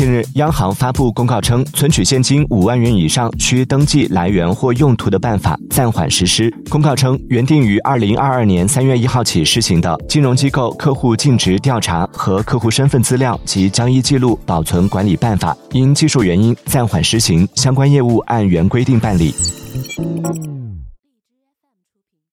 近日央行发布公告称存取现金五万元以上需登记来源或用途的办法暂缓实施。公告称原定于二零二二年三月一号起施行的金融机构客户尽职调查和客户身份资料及交易记录保存管理办法因技术原因暂缓施行相关业务按原规定办理。